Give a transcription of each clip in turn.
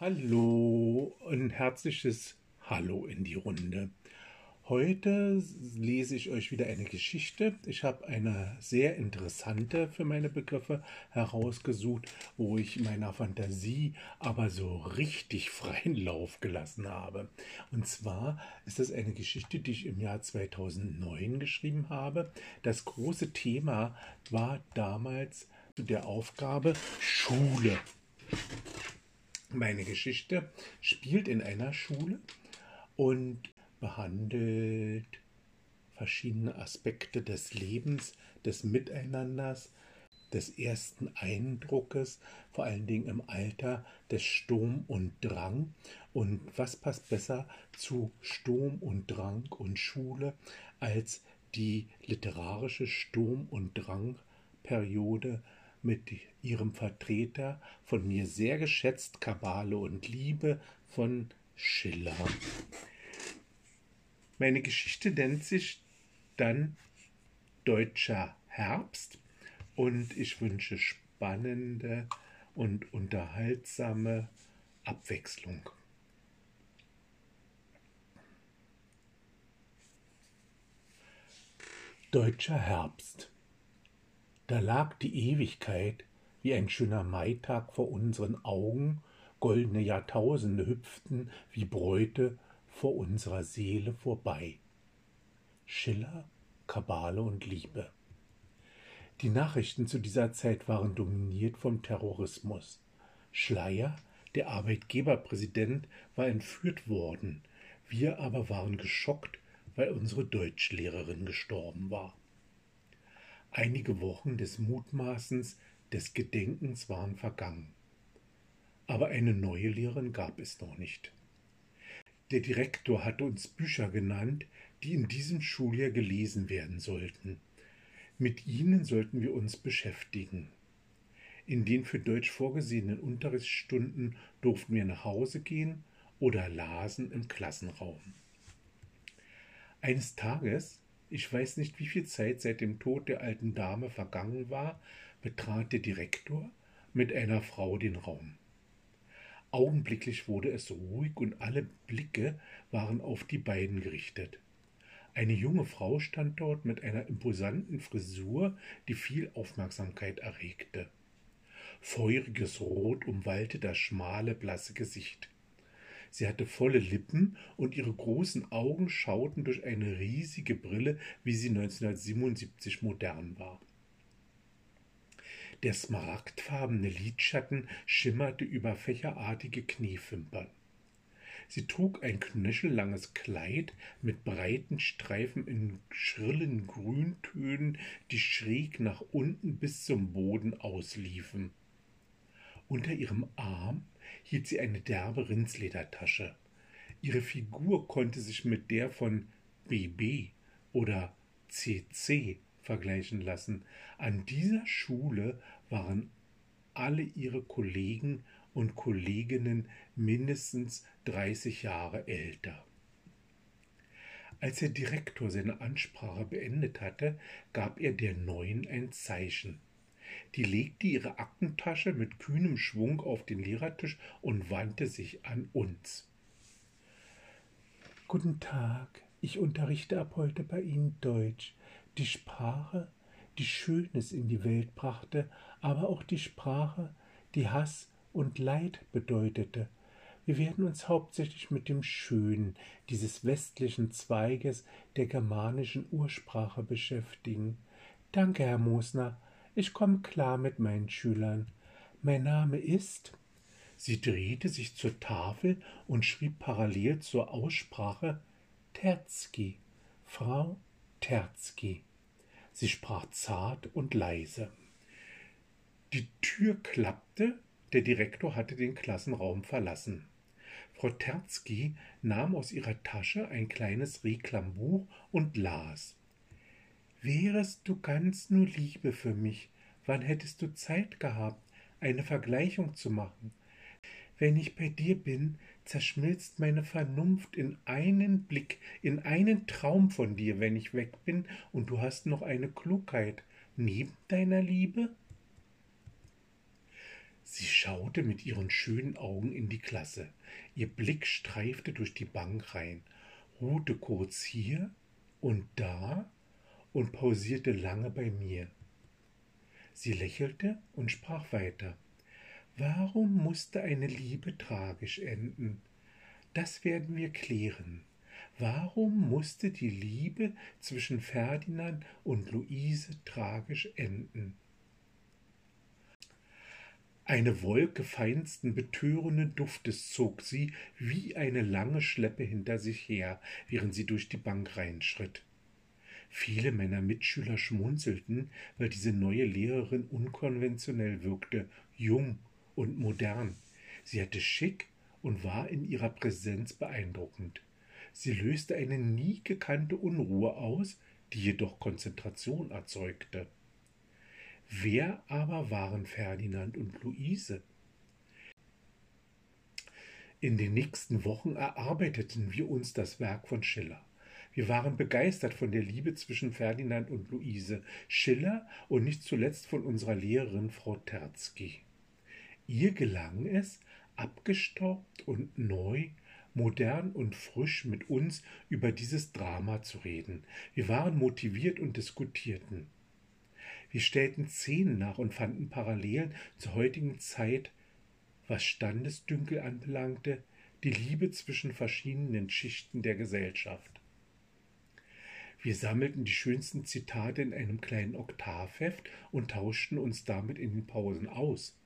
Hallo, ein herzliches Hallo in die Runde. Heute lese ich euch wieder eine Geschichte. Ich habe eine sehr interessante für meine Begriffe herausgesucht, wo ich meiner Fantasie aber so richtig freien Lauf gelassen habe. Und zwar ist das eine Geschichte, die ich im Jahr 2009 geschrieben habe. Das große Thema war damals der Aufgabe Schule. Meine Geschichte spielt in einer Schule und behandelt verschiedene Aspekte des Lebens, des Miteinanders, des ersten Eindruckes, vor allen Dingen im Alter des Sturm und Drang. Und was passt besser zu Sturm und Drang und Schule als die literarische Sturm- und Drangperiode mit ihrem Vertreter, von mir sehr geschätzt, Kabale und Liebe von Schiller. Meine Geschichte nennt sich dann Deutscher Herbst und ich wünsche spannende und unterhaltsame Abwechslung. Deutscher Herbst. Da lag die Ewigkeit wie ein schöner Maitag vor unseren Augen, goldene Jahrtausende hüpften wie Bräute vor unserer Seele vorbei. Schiller, Kabale und Liebe. Die Nachrichten zu dieser Zeit waren dominiert vom Terrorismus. Schleier, der Arbeitgeberpräsident, war entführt worden. Wir aber waren geschockt, weil unsere Deutschlehrerin gestorben war. Einige Wochen des Mutmaßens, des Gedenkens waren vergangen. Aber eine neue Lehrerin gab es noch nicht. Der Direktor hatte uns Bücher genannt, die in diesem Schuljahr gelesen werden sollten. Mit ihnen sollten wir uns beschäftigen. In den für Deutsch vorgesehenen Unterrichtsstunden durften wir nach Hause gehen oder lasen im Klassenraum. Eines Tages ich weiß nicht, wie viel Zeit seit dem Tod der alten Dame vergangen war, betrat der Direktor mit einer Frau den Raum. Augenblicklich wurde es ruhig und alle Blicke waren auf die beiden gerichtet. Eine junge Frau stand dort mit einer imposanten Frisur, die viel Aufmerksamkeit erregte. Feuriges Rot umwallte das schmale, blasse Gesicht. Sie hatte volle Lippen und ihre großen Augen schauten durch eine riesige Brille, wie sie 1977 modern war. Der smaragdfarbene Lidschatten schimmerte über fächerartige Kniefimpern. Sie trug ein knöchellanges Kleid mit breiten Streifen in schrillen Grüntönen, die schräg nach unten bis zum Boden ausliefen. Unter ihrem Arm hielt sie eine derbe Rindsledertasche. Ihre Figur konnte sich mit der von BB oder CC vergleichen lassen. An dieser Schule waren alle ihre Kollegen und Kolleginnen mindestens 30 Jahre älter. Als der Direktor seine Ansprache beendet hatte, gab er der Neuen ein Zeichen. Die legte ihre Aktentasche mit kühnem Schwung auf den Lehrertisch und wandte sich an uns. Guten Tag, ich unterrichte ab heute bei Ihnen Deutsch, die Sprache, die Schönes in die Welt brachte, aber auch die Sprache, die Hass und Leid bedeutete. Wir werden uns hauptsächlich mit dem Schönen dieses westlichen Zweiges der germanischen Ursprache beschäftigen. Danke, Herr Mosner. Ich komme klar mit meinen Schülern. Mein Name ist. Sie drehte sich zur Tafel und schrieb parallel zur Aussprache Terzky, Frau Terzky. Sie sprach zart und leise. Die Tür klappte, der Direktor hatte den Klassenraum verlassen. Frau Terzky nahm aus ihrer Tasche ein kleines Reklambuch und las. Wärest du ganz nur Liebe für mich, wann hättest du Zeit gehabt, eine Vergleichung zu machen? Wenn ich bei dir bin, zerschmilzt meine Vernunft in einen Blick, in einen Traum von dir, wenn ich weg bin, und du hast noch eine Klugheit neben deiner Liebe? Sie schaute mit ihren schönen Augen in die Klasse. Ihr Blick streifte durch die Bank rein, ruhte kurz hier und da und pausierte lange bei mir. Sie lächelte und sprach weiter. Warum musste eine Liebe tragisch enden? Das werden wir klären. Warum musste die Liebe zwischen Ferdinand und Luise tragisch enden? Eine Wolke feinsten, betörenden Duftes zog sie wie eine lange Schleppe hinter sich her, während sie durch die Bank reinschritt. Viele meiner Mitschüler schmunzelten, weil diese neue Lehrerin unkonventionell wirkte, jung und modern. Sie hatte schick und war in ihrer Präsenz beeindruckend. Sie löste eine nie gekannte Unruhe aus, die jedoch Konzentration erzeugte. Wer aber waren Ferdinand und Luise? In den nächsten Wochen erarbeiteten wir uns das Werk von Schiller. Wir waren begeistert von der Liebe zwischen Ferdinand und Luise, Schiller und nicht zuletzt von unserer Lehrerin Frau Terzky. Ihr gelang es, abgestaubt und neu, modern und frisch mit uns über dieses Drama zu reden. Wir waren motiviert und diskutierten. Wir stellten Szenen nach und fanden Parallelen zur heutigen Zeit, was Standesdünkel anbelangte, die Liebe zwischen verschiedenen Schichten der Gesellschaft. Wir sammelten die schönsten Zitate in einem kleinen Oktavheft und tauschten uns damit in den Pausen aus.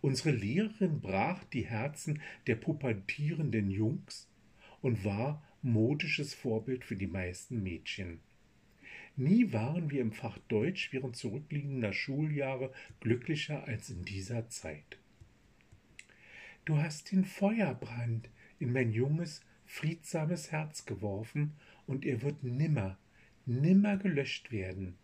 Unsere Lehrerin brach die Herzen der pubertierenden Jungs und war modisches Vorbild für die meisten Mädchen. Nie waren wir im Fach Deutsch während zurückliegender Schuljahre glücklicher als in dieser Zeit. Du hast den Feuerbrand in mein junges, friedsames Herz geworfen, und er wird nimmer, nimmer gelöscht werden.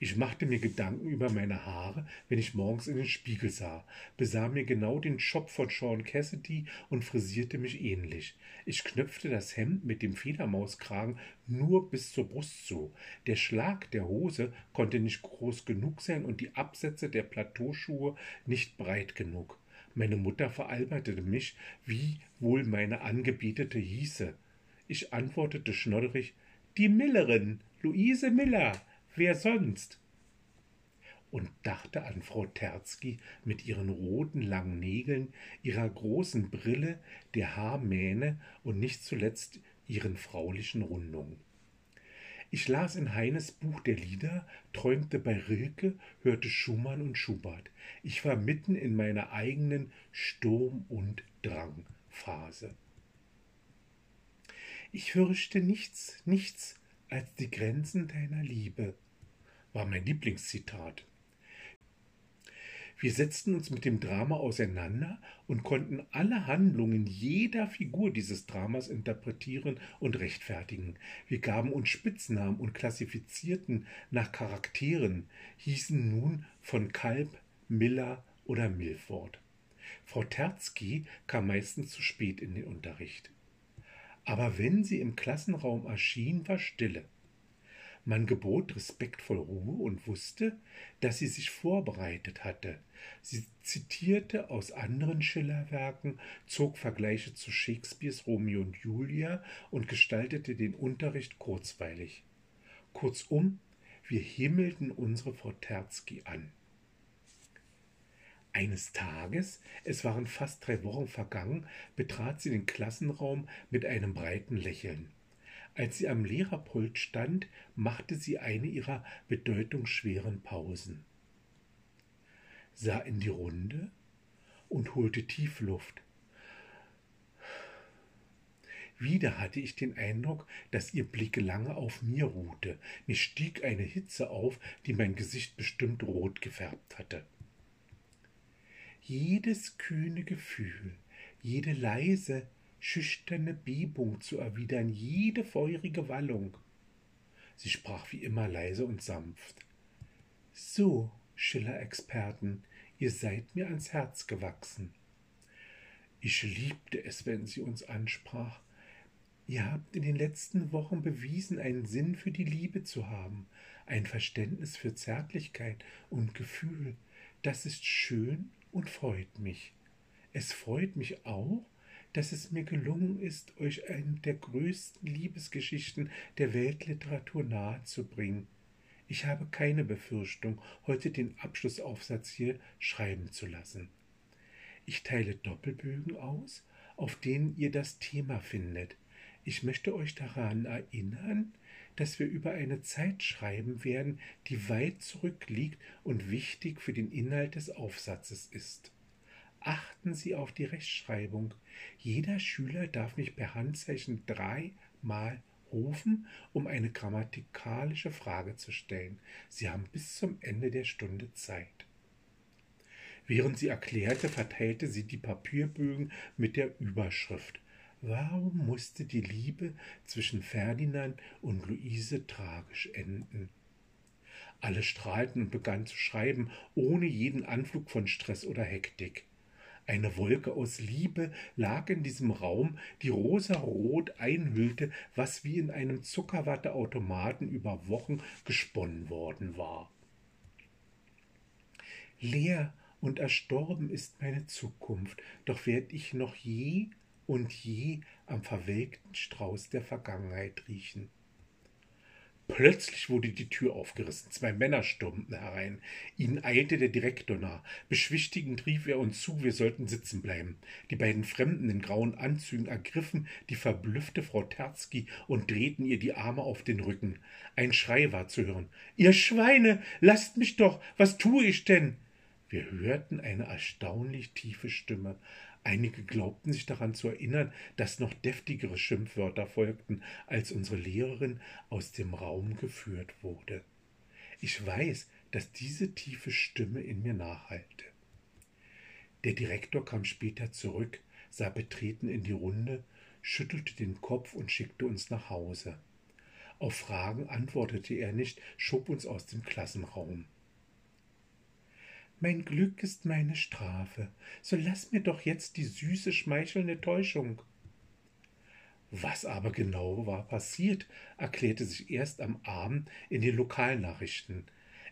Ich machte mir Gedanken über meine Haare, wenn ich morgens in den Spiegel sah, besah mir genau den Schopf von Sean Cassidy und frisierte mich ähnlich. Ich knöpfte das Hemd mit dem Federmauskragen nur bis zur Brust zu. Der Schlag der Hose konnte nicht groß genug sein und die Absätze der Plateauschuhe nicht breit genug. Meine Mutter veralberte mich, wie wohl meine Angebetete hieße. Ich antwortete schnodderig, die Millerin, Luise Miller. Wer sonst? Und dachte an Frau Terzky mit ihren roten langen Nägeln, ihrer großen Brille, der Haarmähne und nicht zuletzt ihren fraulichen Rundungen. Ich las in Heines Buch der Lieder, träumte bei Rilke, hörte Schumann und Schubert. Ich war mitten in meiner eigenen Sturm- und Drangphase. Ich fürchte nichts, nichts als die Grenzen deiner Liebe war mein Lieblingszitat. Wir setzten uns mit dem Drama auseinander und konnten alle Handlungen jeder Figur dieses Dramas interpretieren und rechtfertigen. Wir gaben uns Spitznamen und klassifizierten nach Charakteren, hießen nun von Kalb, Miller oder Milford. Frau Terzky kam meistens zu spät in den Unterricht. Aber wenn sie im Klassenraum erschien, war Stille. Man gebot respektvoll Ruhe und wusste, dass sie sich vorbereitet hatte. Sie zitierte aus anderen Schillerwerken, zog Vergleiche zu Shakespeares Romeo und Julia und gestaltete den Unterricht kurzweilig. Kurzum, wir himmelten unsere Frau Terzky an. Eines Tages, es waren fast drei Wochen vergangen, betrat sie den Klassenraum mit einem breiten Lächeln. Als sie am Lehrerpult stand, machte sie eine ihrer bedeutungsschweren Pausen, sah in die Runde und holte tief Luft. Wieder hatte ich den Eindruck, dass ihr Blick lange auf mir ruhte. Mir stieg eine Hitze auf, die mein Gesicht bestimmt rot gefärbt hatte. Jedes kühne Gefühl, jede leise, schüchterne Bebung zu erwidern, jede feurige Wallung. Sie sprach wie immer leise und sanft. So, Schiller-Experten, ihr seid mir ans Herz gewachsen. Ich liebte es, wenn sie uns ansprach. Ihr habt in den letzten Wochen bewiesen, einen Sinn für die Liebe zu haben, ein Verständnis für Zärtlichkeit und Gefühl. Das ist schön und freut mich. Es freut mich auch, dass es mir gelungen ist, euch eine der größten Liebesgeschichten der Weltliteratur nahezubringen. Ich habe keine Befürchtung, heute den Abschlussaufsatz hier schreiben zu lassen. Ich teile Doppelbögen aus, auf denen ihr das Thema findet. Ich möchte euch daran erinnern, dass wir über eine Zeit schreiben werden, die weit zurückliegt und wichtig für den Inhalt des Aufsatzes ist. Achten Sie auf die Rechtschreibung. Jeder Schüler darf mich per Handzeichen dreimal rufen, um eine grammatikalische Frage zu stellen. Sie haben bis zum Ende der Stunde Zeit. Während sie erklärte, verteilte sie die Papierbögen mit der Überschrift Warum musste die Liebe zwischen Ferdinand und Luise tragisch enden? Alle strahlten und begannen zu schreiben, ohne jeden Anflug von Stress oder Hektik. Eine Wolke aus Liebe lag in diesem Raum, die rosarot einhüllte, was wie in einem Zuckerwatteautomaten über Wochen gesponnen worden war. Leer und erstorben ist meine Zukunft, doch werd ich noch je und je am verwelkten Strauß der Vergangenheit riechen. Plötzlich wurde die Tür aufgerissen. Zwei Männer stürmten herein. Ihnen eilte der Direktor nah. Beschwichtigend rief er uns zu, wir sollten sitzen bleiben. Die beiden Fremden in grauen Anzügen ergriffen die verblüffte Frau Terzky und drehten ihr die Arme auf den Rücken. Ein Schrei war zu hören. Ihr Schweine, lasst mich doch, was tue ich denn? Wir hörten eine erstaunlich tiefe Stimme. Einige glaubten sich daran zu erinnern, dass noch deftigere Schimpfwörter folgten, als unsere Lehrerin aus dem Raum geführt wurde. Ich weiß, dass diese tiefe Stimme in mir nachhallte. Der Direktor kam später zurück, sah betreten in die Runde, schüttelte den Kopf und schickte uns nach Hause. Auf Fragen antwortete er nicht, schob uns aus dem Klassenraum. Mein Glück ist meine Strafe, so lass mir doch jetzt die süße, schmeichelnde Täuschung. Was aber genau war passiert, erklärte sich erst am Abend in den Lokalnachrichten.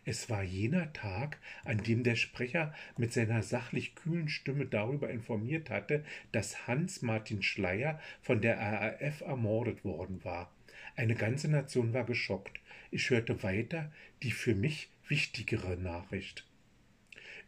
Es war jener Tag, an dem der Sprecher mit seiner sachlich kühlen Stimme darüber informiert hatte, dass Hans Martin Schleier von der RAF ermordet worden war. Eine ganze Nation war geschockt. Ich hörte weiter die für mich wichtigere Nachricht.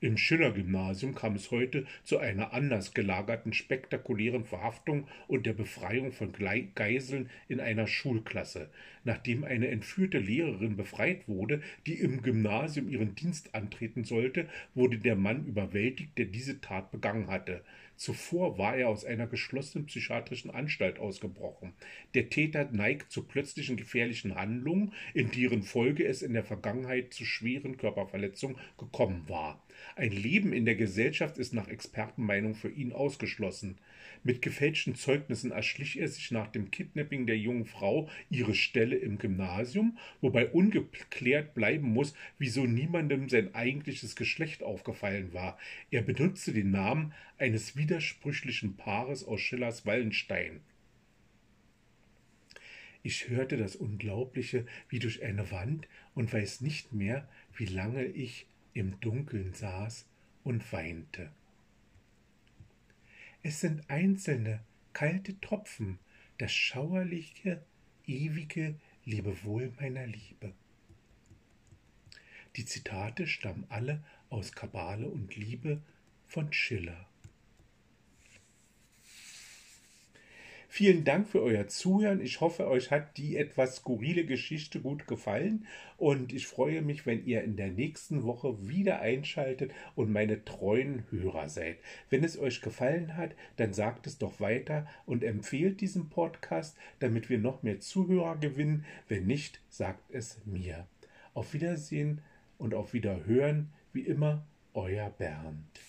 Im Schiller-Gymnasium kam es heute zu einer anders gelagerten spektakulären Verhaftung und der Befreiung von Geiseln in einer Schulklasse. Nachdem eine entführte Lehrerin befreit wurde, die im Gymnasium ihren Dienst antreten sollte, wurde der Mann überwältigt, der diese Tat begangen hatte. Zuvor war er aus einer geschlossenen psychiatrischen Anstalt ausgebrochen. Der Täter neigt zu plötzlichen gefährlichen Handlungen, in deren Folge es in der Vergangenheit zu schweren Körperverletzungen gekommen war. Ein Leben in der Gesellschaft ist nach Expertenmeinung für ihn ausgeschlossen. Mit gefälschten Zeugnissen erschlich er sich nach dem Kidnapping der jungen Frau ihre Stelle im Gymnasium, wobei ungeklärt bleiben muss, wieso niemandem sein eigentliches Geschlecht aufgefallen war. Er benutzte den Namen eines widersprüchlichen Paares aus Schillers Wallenstein. Ich hörte das Unglaubliche wie durch eine Wand und weiß nicht mehr, wie lange ich im Dunkeln saß und weinte. Es sind einzelne, kalte Tropfen, das schauerliche, ewige Lebewohl meiner Liebe. Die Zitate stammen alle aus Kabale und Liebe von Schiller. Vielen Dank für euer Zuhören. Ich hoffe, euch hat die etwas skurrile Geschichte gut gefallen und ich freue mich, wenn ihr in der nächsten Woche wieder einschaltet und meine treuen Hörer seid. Wenn es euch gefallen hat, dann sagt es doch weiter und empfehlt diesen Podcast, damit wir noch mehr Zuhörer gewinnen. Wenn nicht, sagt es mir. Auf Wiedersehen und auf Wiederhören, wie immer, euer Bernd.